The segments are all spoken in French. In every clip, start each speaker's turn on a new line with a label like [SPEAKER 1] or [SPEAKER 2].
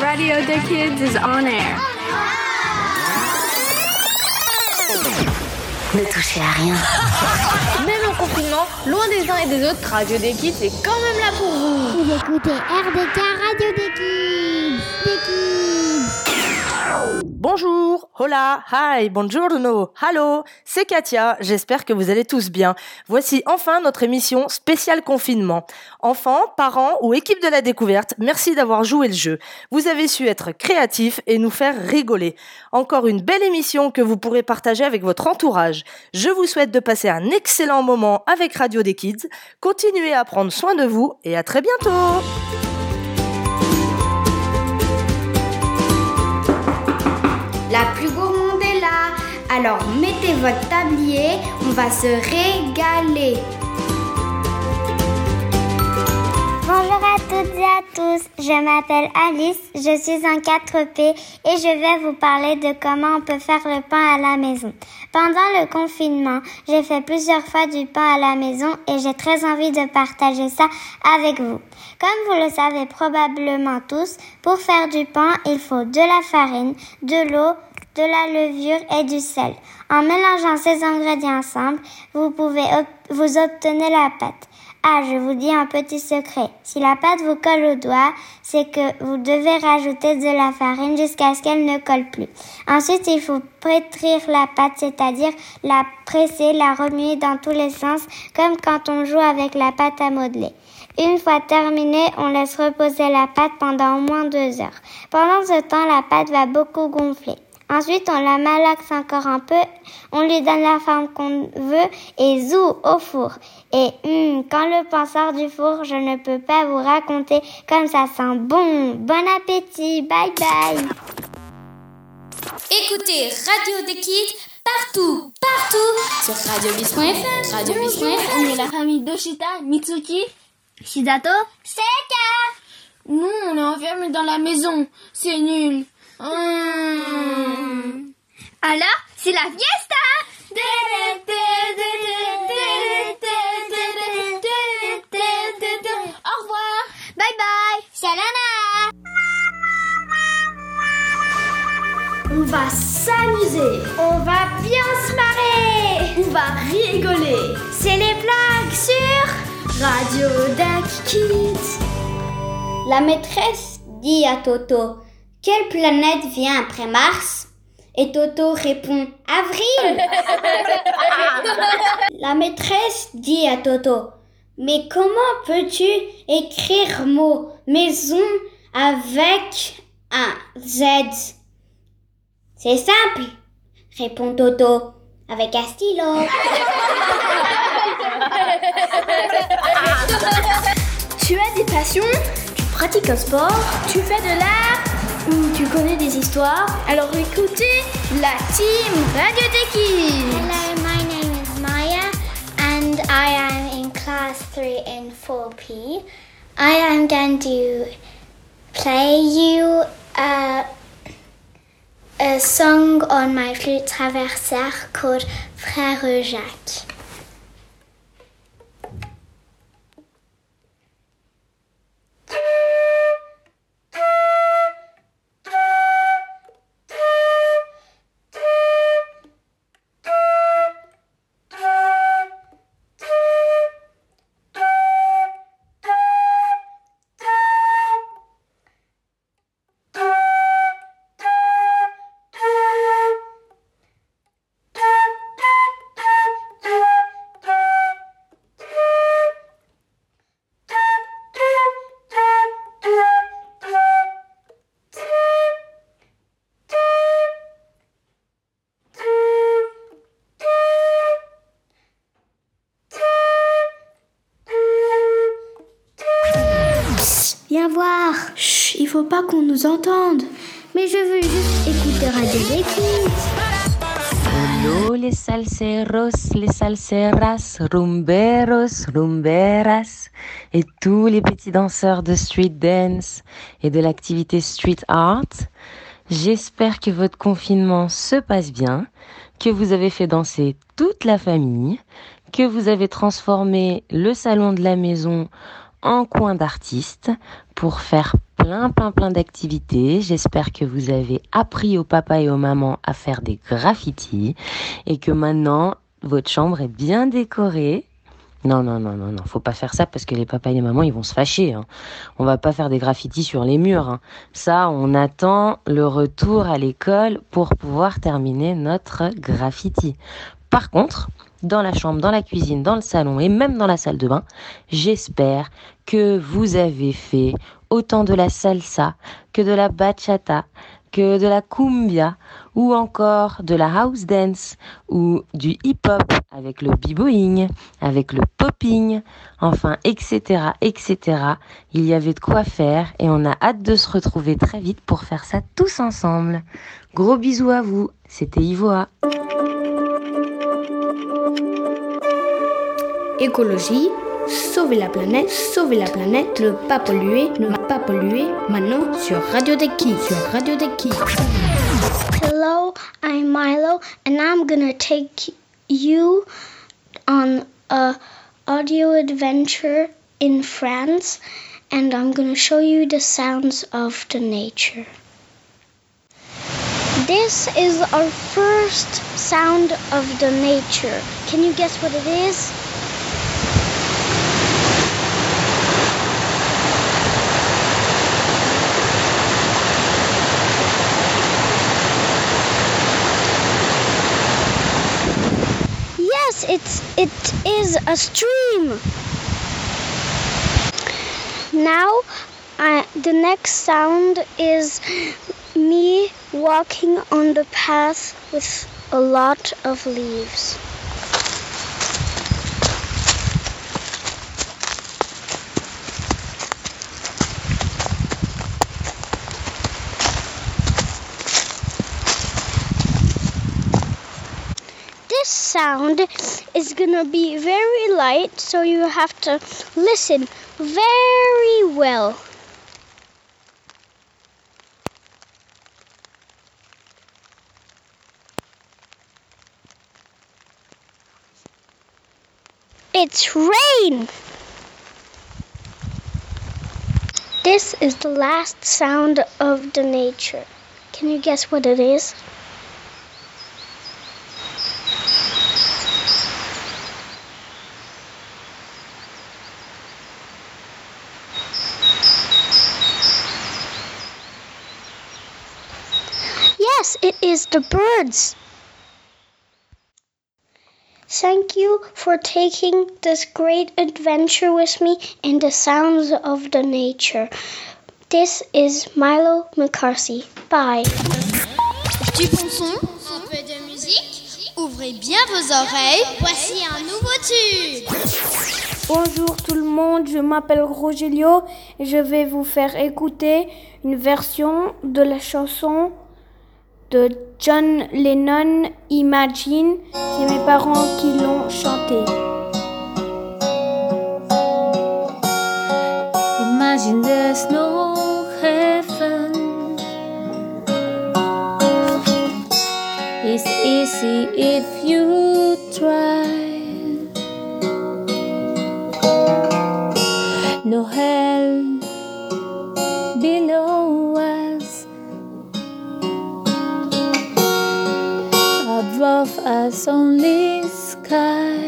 [SPEAKER 1] Radio the Kids is on air.
[SPEAKER 2] Ne touchez à rien.
[SPEAKER 3] Même en confinement, loin des uns et des autres, Radio des Kids est quand même là pour vous.
[SPEAKER 4] Vous écoutez RDK Radio des Kids.
[SPEAKER 5] Bonjour, hola, hi, buongiorno, hello, c'est Katia, j'espère que vous allez tous bien. Voici enfin notre émission spéciale confinement. Enfants, parents ou équipe de la découverte, merci d'avoir joué le jeu. Vous avez su être créatifs et nous faire rigoler. Encore une belle émission que vous pourrez partager avec votre entourage. Je vous souhaite de passer un excellent moment avec Radio des Kids. Continuez à prendre soin de vous et à très bientôt.
[SPEAKER 6] La plus gourmande est là. Alors mettez votre tablier, on va se régaler.
[SPEAKER 4] Bonjour à toutes et à tous, je m'appelle Alice, je suis en 4P et je vais vous parler de comment on peut faire le pain à la maison. Pendant le confinement, j'ai fait plusieurs fois du pain à la maison et j'ai très envie de partager ça avec vous. Comme vous le savez probablement tous, pour faire du pain, il faut de la farine, de l'eau, de la levure et du sel. En mélangeant ces ingrédients ensemble, vous pouvez vous obtenir la pâte. Ah, je vous dis un petit secret. Si la pâte vous colle au doigt, c'est que vous devez rajouter de la farine jusqu'à ce qu'elle ne colle plus. Ensuite, il faut pétrir la pâte, c'est-à-dire la presser, la remuer dans tous les sens, comme quand on joue avec la pâte à modeler. Une fois terminée, on laisse reposer la pâte pendant au moins deux heures. Pendant ce temps, la pâte va beaucoup gonfler. Ensuite, on la malaxe encore un peu, on lui donne la forme qu'on veut et zou au four. Et hum, quand le pain sort du four, je ne peux pas vous raconter comme ça sent bon. Bon appétit, bye bye.
[SPEAKER 7] Écoutez Radio des Kids partout, partout sur radiobis.fr. Radiobis.fr.
[SPEAKER 3] On est la famille Doshita, Mitsuki, Shidato,
[SPEAKER 4] Seika.
[SPEAKER 3] Nous, on est enfermés dans la maison. C'est nul. Hum.
[SPEAKER 4] Alors, c'est la fiesta
[SPEAKER 3] Au revoir.
[SPEAKER 4] Bye bye Salana
[SPEAKER 6] On va s'amuser. On va bien se marrer. On va rigoler. C'est les blagues sur Radio Duck Kids. La maîtresse dit à Toto Quelle planète vient après Mars? Et Toto répond Avril. La maîtresse dit à Toto Mais comment peux-tu écrire mot maison avec un Z? C'est simple, répond Toto avec un stylo. tu as des passions? Tu pratiques un sport? Tu fais de l'art? Tu connais des histoires? Alors écoutez la team Radio Kids.
[SPEAKER 4] Hello, my name is Maya and I am in class 3 in 4P. I am going to play you a, a song on my flute traversière called Frère Jacques. Viens voir.
[SPEAKER 6] Chut, il faut pas qu'on nous entende.
[SPEAKER 4] Mais je veux juste écouter Radio.
[SPEAKER 8] Hello les salseros, les salseras, rumberos, rumberas et tous les petits danseurs de street dance et de l'activité street art. J'espère que votre confinement se passe bien, que vous avez fait danser toute la famille, que vous avez transformé le salon de la maison en coin d'artiste pour faire plein, plein, plein d'activités. J'espère que vous avez appris au papa et aux mamans à faire des graffitis et que maintenant votre chambre est bien décorée. Non, non, non, non, non, faut pas faire ça parce que les papas et les mamans, ils vont se fâcher. Hein. On va pas faire des graffitis sur les murs. Hein. Ça, on attend le retour à l'école pour pouvoir terminer notre graffiti. Par contre, dans la chambre, dans la cuisine, dans le salon et même dans la salle de bain, j'espère que vous avez fait autant de la salsa que de la bachata, que de la cumbia ou encore de la house dance ou du hip-hop avec le b-boying, avec le popping, enfin etc. etc. Il y avait de quoi faire et on a hâte de se retrouver très vite pour faire ça tous ensemble. Gros bisous à vous, c'était Ivoa.
[SPEAKER 3] Écologie, sauver la planète, sauver la planète, ne pas polluer, ne pas polluer, maintenant sur Radio des sur Radio des
[SPEAKER 6] Hello, I'm Milo and I'm gonna take you on a audio adventure in France and I'm gonna show you the sounds of the nature. This is our first sound of the nature. Can you guess what it is? Yes, it's it is a stream. Now, the next sound is me walking on the path with a lot of leaves. This sound is going to be very light, so you have to listen very well. It's rain! This is the last sound of the nature. Can you guess what it is? Yes, it is the birds. You for taking this great adventure with me in the sounds of the nature. This is Milo McCarthy. Bye.
[SPEAKER 7] Du bon son, un peu de musique. Ouvrez bien vos oreilles. Voici un nouveau tube.
[SPEAKER 2] Bonjour tout le monde, je m'appelle Rogelio et je vais vous faire écouter une version de la chanson de John Lennon Imagine. C'est mes parents qui l'ont chanté.
[SPEAKER 9] Imagine there's no heaven. It's easy if you try. No hell glass only sky.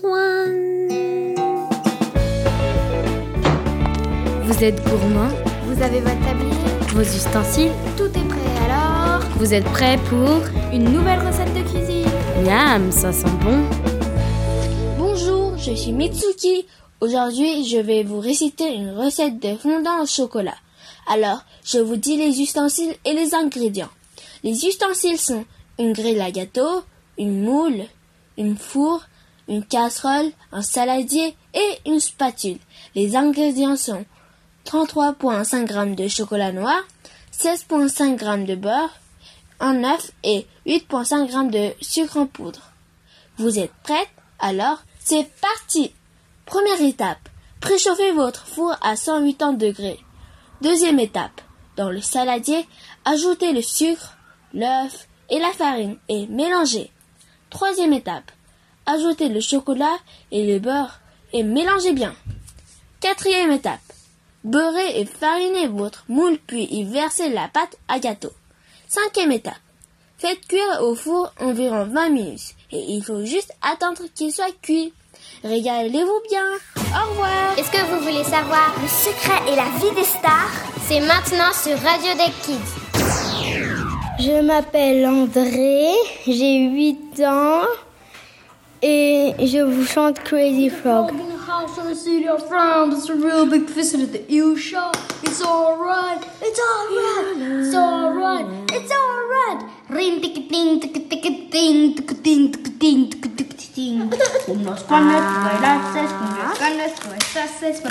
[SPEAKER 9] One.
[SPEAKER 3] Vous êtes gourmand
[SPEAKER 2] Vous avez votre tablier
[SPEAKER 3] Vos ustensiles
[SPEAKER 2] Tout est prêt alors?
[SPEAKER 3] Vous êtes prêts pour
[SPEAKER 2] Une nouvelle recette de cuisine
[SPEAKER 3] Miam, ça sent bon.
[SPEAKER 10] Bonjour, je suis Mitsuki. Aujourd'hui, je vais vous réciter une recette de fondant au chocolat. Alors, je vous dis les ustensiles et les ingrédients. Les ustensiles sont une grille à gâteau, une moule, une four, une casserole, un saladier et une spatule. Les ingrédients sont 33,5 g de chocolat noir, 16,5 g de beurre, un œuf et 8,5 g de sucre en poudre. Vous êtes prête Alors, c'est parti Première étape, préchauffez votre four à 180 degrés. Deuxième étape, dans le saladier, ajoutez le sucre, l'œuf et la farine et mélangez. Troisième étape, ajoutez le chocolat et le beurre et mélangez bien. Quatrième étape, beurrez et farinez votre moule puis y versez la pâte à gâteau. Cinquième étape, faites cuire au four environ 20 minutes et il faut juste attendre qu'il soit cuit. Régalez-vous bien. Au revoir.
[SPEAKER 4] Est-ce que vous voulez savoir le secret et la vie des stars? C'est maintenant sur Radio Deck Kids.
[SPEAKER 6] Je m'appelle André, j'ai 8 ans et je vous chante Crazy Frog.
[SPEAKER 11] bailaces,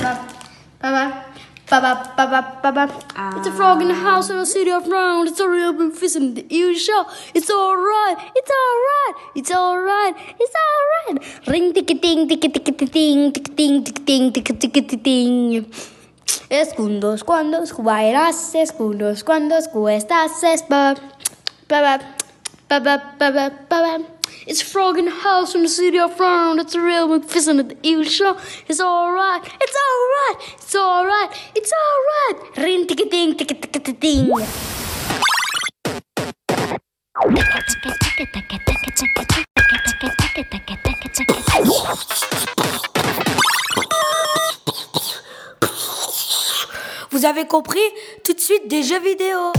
[SPEAKER 11] baba Ba, ba, ba, ah. It's a frog in the house in the city of Rome. It's a real big fish in the eel shell. It's alright. It's alright. It's alright. It's alright. Ring tick a ting tick a tick a ting tick ting tick ting tick tick ting. Escundos cuando escubairás, escundos cuando escuestas, es Ba, ba, ba, ba, ba, ba. pa. It's frog in the house in the city of round. It's a real visit at the EU show. It's alright. It's alright. It's alright. It's alright. Ring tick ting tick tick tick ting.
[SPEAKER 12] Vous avez compris Tout de suite des jeux vidéo.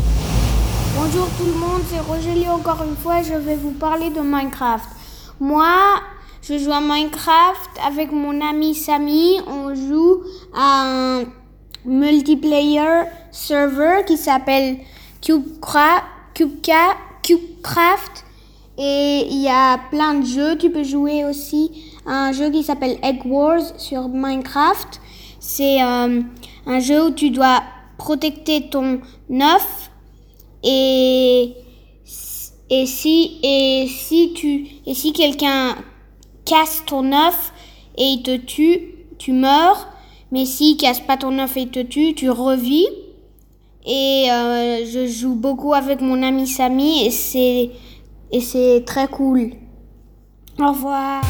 [SPEAKER 2] Bonjour tout le monde, c'est Roger encore une fois, je vais vous parler de Minecraft. Moi, je joue à Minecraft avec mon ami Samy, on joue à un multiplayer server qui s'appelle Cubecraft, Cubecraft, et il y a plein de jeux, tu peux jouer aussi à un jeu qui s'appelle Egg Wars sur Minecraft. C'est euh, un jeu où tu dois protecter ton œuf et et si et si tu et si quelqu'un casse ton œuf et il te tue, tu meurs. Mais s'il casse pas ton œuf et il te tue, tu revis. Et euh, je joue beaucoup avec mon ami Samy et c'est très cool. Au revoir.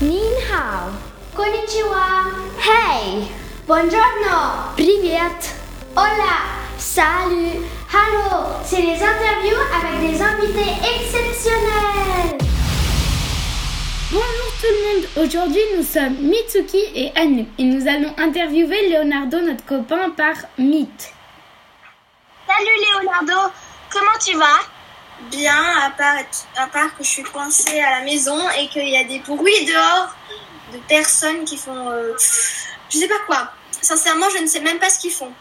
[SPEAKER 6] Ni hao. Konnichiwa. Hey. Buongiorno. Privet. Hola. Salut. Hello. C'est les interviews avec des invités exceptionnels.
[SPEAKER 13] Bonjour tout le monde, aujourd'hui nous sommes Mitsuki et Anu et nous allons interviewer Leonardo, notre copain, par Meet.
[SPEAKER 14] Salut Leonardo, comment tu vas? Bien, à part, à part que je suis coincée à la maison et qu'il y a des bruits dehors de personnes qui font... euh, je sais pas quoi. Sincèrement, je ne sais même pas ce qu'ils font.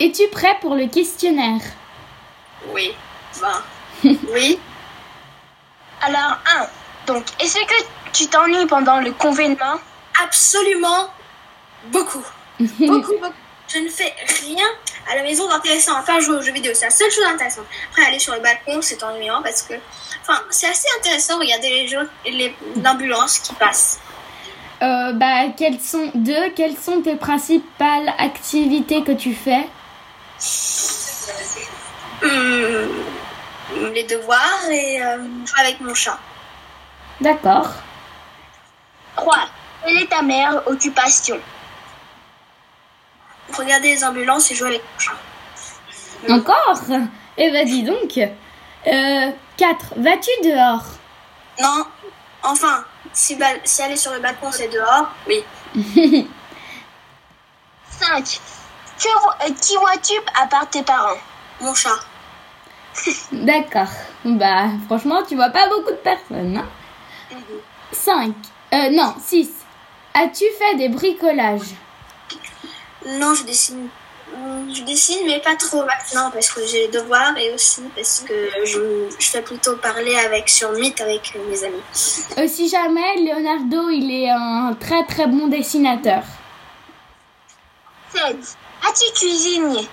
[SPEAKER 13] Es-tu prêt pour le questionnaire?
[SPEAKER 14] Oui, ben, oui. Alors, un. Donc, est-ce que tu t'ennuies pendant le confinement? Absolument beaucoup. beaucoup, beaucoup. Je ne fais rien à la maison d'intéressant à part jouer aux jeux vidéo. C'est la seule chose intéressante. Après, aller sur le balcon, c'est ennuyant parce que. Enfin, c'est assez intéressant. Regarder les gens, les l'ambulance qui passe.
[SPEAKER 13] Euh, bah, quelles sont deux Quelles sont tes principales activités que tu fais?
[SPEAKER 14] Hum, les devoirs et euh, jouer avec mon chat.
[SPEAKER 13] D'accord.
[SPEAKER 14] 3. Quelle est ta meilleure occupation? Regarder les ambulances et jouer avec mon chat.
[SPEAKER 13] Encore? Eh ben dis donc. Euh, 4. Vas-tu dehors?
[SPEAKER 14] Non, enfin, si, si aller sur le balcon c'est dehors, oui. 5. Que vo- euh, qui vois-tu à part tes parents? Mon chat.
[SPEAKER 13] D'accord. Bah, franchement, tu vois pas beaucoup de personnes. Hein? 5. Euh, non, 6. As-tu fait des bricolages?
[SPEAKER 14] Non, je dessine. Je dessine, mais pas trop maintenant parce que j'ai les devoirs et aussi parce que je, je fais plutôt parler avec sur Meet avec mes amis.
[SPEAKER 13] Euh, Si jamais Leonardo, il est un très très bon dessinateur.
[SPEAKER 14] 7. As-tu cuisiné?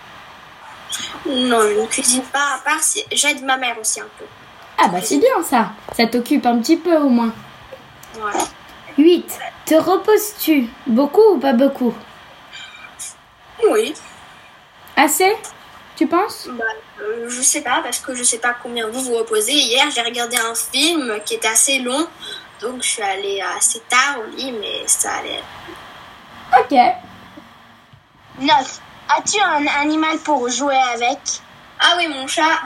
[SPEAKER 14] Non, je ne cuisine pas, à part si j'aide ma mère aussi un peu.
[SPEAKER 13] Ah bah c'est bien ça. Ça t'occupe un petit peu au moins.
[SPEAKER 14] Voilà.
[SPEAKER 13] 8. Te reposes-tu? Beaucoup ou pas beaucoup?
[SPEAKER 14] Oui.
[SPEAKER 13] Assez Tu penses?
[SPEAKER 14] Bah, euh, je sais pas, parce que je sais pas combien vous vous reposez. Hier, j'ai regardé un film qui était assez long, donc je suis allée assez tard au lit, mais ça allait.
[SPEAKER 13] Ok.
[SPEAKER 14] 9. As-tu un animal pour jouer avec? Ah oui, mon chat.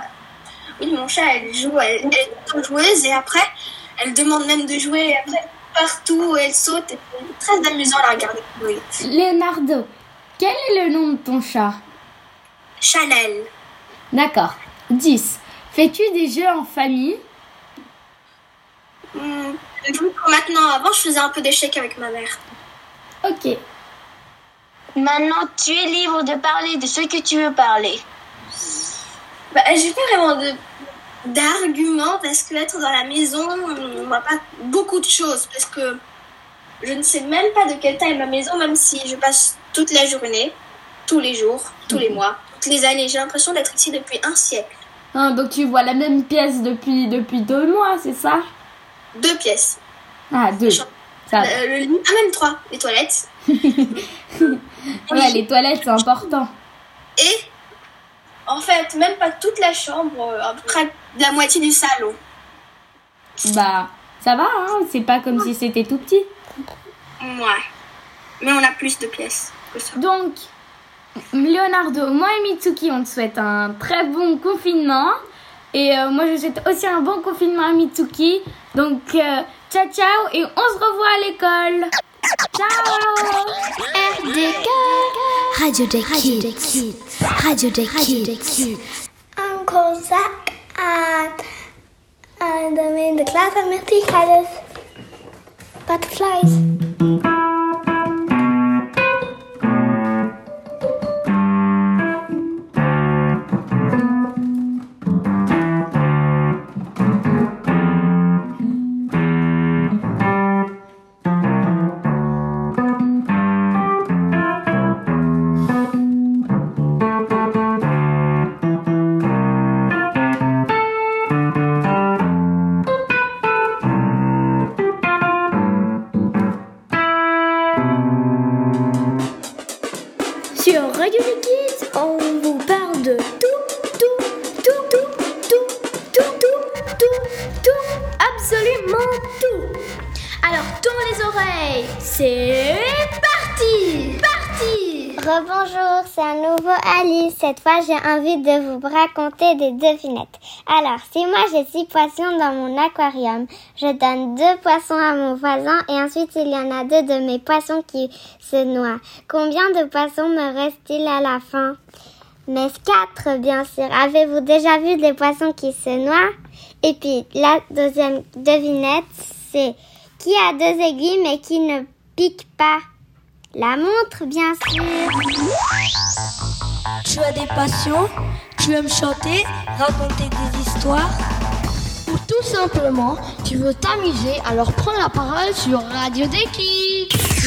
[SPEAKER 14] Oui, mon chat, elle joue, elle, elle est joueuse et après, elle demande même de jouer et après, partout, elle saute. et C'est très amusant à la regarder. Oui.
[SPEAKER 13] Leonardo, quel est le nom de ton chat?
[SPEAKER 14] Chanel.
[SPEAKER 13] D'accord. 10. Fais-tu des jeux en famille?
[SPEAKER 14] Hmm, Maintenant, avant, je faisais un peu d'échecs avec ma mère.
[SPEAKER 13] Ok.
[SPEAKER 14] Maintenant, tu es libre de parler de ce que tu veux parler. Bah, j'ai pas vraiment de d'arguments parce que être dans la maison, on voit pas beaucoup de choses parce que je ne sais même pas de quelle taille est ma maison, même si je passe toute la journée, tous les jours, tous les mois, toutes les années. J'ai l'impression d'être ici depuis un siècle.
[SPEAKER 13] Hein, donc tu vois la même pièce depuis, depuis deux mois, c'est ça?
[SPEAKER 14] Deux pièces.
[SPEAKER 13] Ah, deux. Ça.
[SPEAKER 14] Euh, le lit, ah même trois. Les toilettes.
[SPEAKER 13] Ouais, les toilettes, c'est important.
[SPEAKER 14] Et en fait, même pas toute la chambre, à peu près la moitié du salon.
[SPEAKER 13] Bah, ça va, hein C'est pas comme si c'était tout petit.
[SPEAKER 14] Ouais. Mais on a plus de pièces que ça.
[SPEAKER 13] Donc, Leonardo, moi et Mitsuki, on te souhaite un très bon confinement. Et euh, moi, je souhaite aussi un bon confinement à Mitsuki. Donc, euh, ciao, ciao, et on se revoit à l'école. Ciao
[SPEAKER 3] RDK Radio des Kids. Radio des Kids.
[SPEAKER 2] Uncle Zach and, and I'm in the class of. Butterflies. Des Kids, on vous parle de tout, tout, tout, tout, tout, tout, tout, tout, tout, absolument tout. Alors tourne les oreilles, c'est parti, parti.
[SPEAKER 4] Rebonjour, c'est à nouveau Alice. Cette fois, j'ai envie de vous raconter des devinettes. Alors, si moi j'ai six poissons dans mon aquarium, je donne deux poissons à mon voisin et ensuite il y en a deux de mes poissons qui se noient. Combien de poissons me reste-t-il à la fin? Mais quatre, bien sûr. Avez-vous déjà vu des poissons qui se noient? Et puis, la deuxième devinette, c'est qui a deux aiguilles mais qui ne pique pas? La montre, bien sûr.
[SPEAKER 12] Tu as des passions, tu aimes chanter, raconter des histoires?
[SPEAKER 11] Ou tout simplement, tu veux t'amuser, alors prends la parole sur Radio des Kids.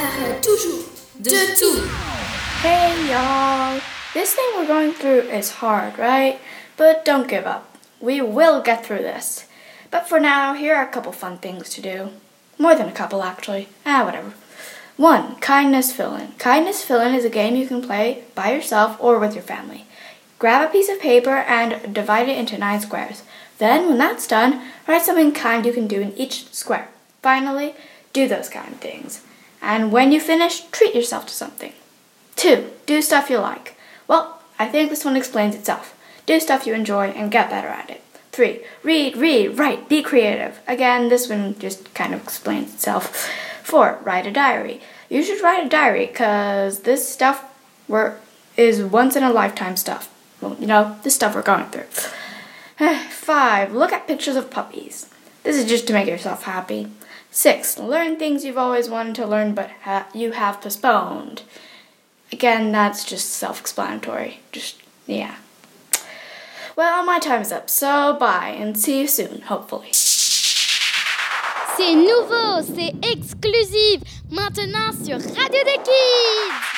[SPEAKER 9] parle toujours
[SPEAKER 15] De, tout.
[SPEAKER 16] Hey y'all! This thing we're going through is hard, right? But don't give up. We will get through this. But for now, here are a couple fun things to do. More than a couple, actually. Ah, whatever. One, kindness fill in. Kindness fill in is a game you can play by yourself or with your family. Grab a piece of paper and divide it into nine squares. Then, when that's done, write something kind you can do in each square. Finally, do those kind things. And when you finish, treat yourself to something. Two, do stuff you like. Well, I think this one explains itself. Do stuff you enjoy and get better at it. Three, read, read, write, be creative. Again, this one just kind of explains itself. Four, write a diary. You should write a diary because this stuff we're, is once in a lifetime stuff. Well, you know, the stuff we're going through. Five, look at pictures of puppies. This is just to make yourself happy. Six, learn things you've always wanted to learn but ha- you have postponed. Again, that's just self explanatory. Just, yeah. Well, my time's up, so bye and see you soon, hopefully.
[SPEAKER 7] C'est nouveau, c'est exclusif, maintenant sur Radio des Kids.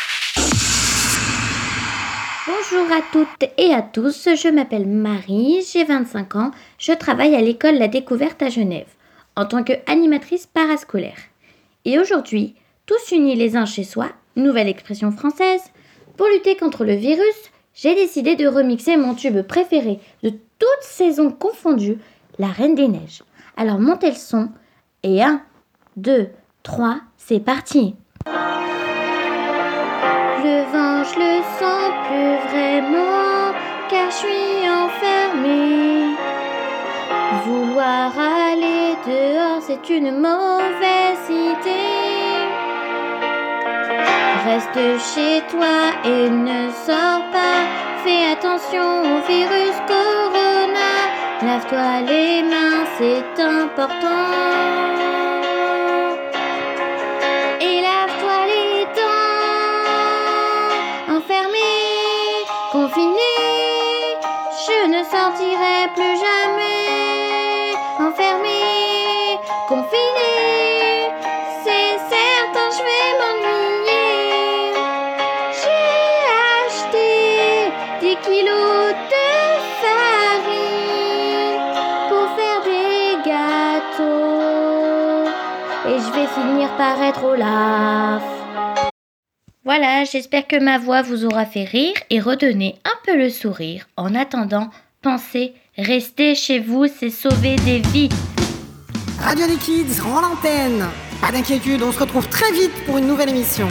[SPEAKER 17] Bonjour à toutes et à tous, je m'appelle Marie, j'ai 25 ans, je travaille à l'école La Découverte à Genève en tant qu'animatrice parascolaire. Et aujourd'hui, tous unis les uns chez soi, nouvelle expression française, pour lutter contre le virus, j'ai décidé de remixer mon tube préféré de toutes saisons confondues, La Reine des Neiges. Alors montez le son et 1, 2, 3, c'est parti vraiment, car je suis enfermée. Vouloir aller dehors, c'est une mauvaise idée. Reste chez toi et ne sors pas. Fais attention au virus corona. Lave-toi les mains, c'est important. Sortirai plus jamais. Enfermé, confiné, c'est certain, je vais m'ennuyer. J'ai acheté 10 kilos de farine pour faire des gâteaux. Et je vais finir par être Olaf. Voilà, j'espère que ma voix vous aura fait rire et redonner un peu le sourire. En attendant, pensez, restez chez vous, c'est sauver des vies.
[SPEAKER 18] Radio des Kids rend l'antenne. Pas d'inquiétude, on se retrouve très vite pour une nouvelle émission.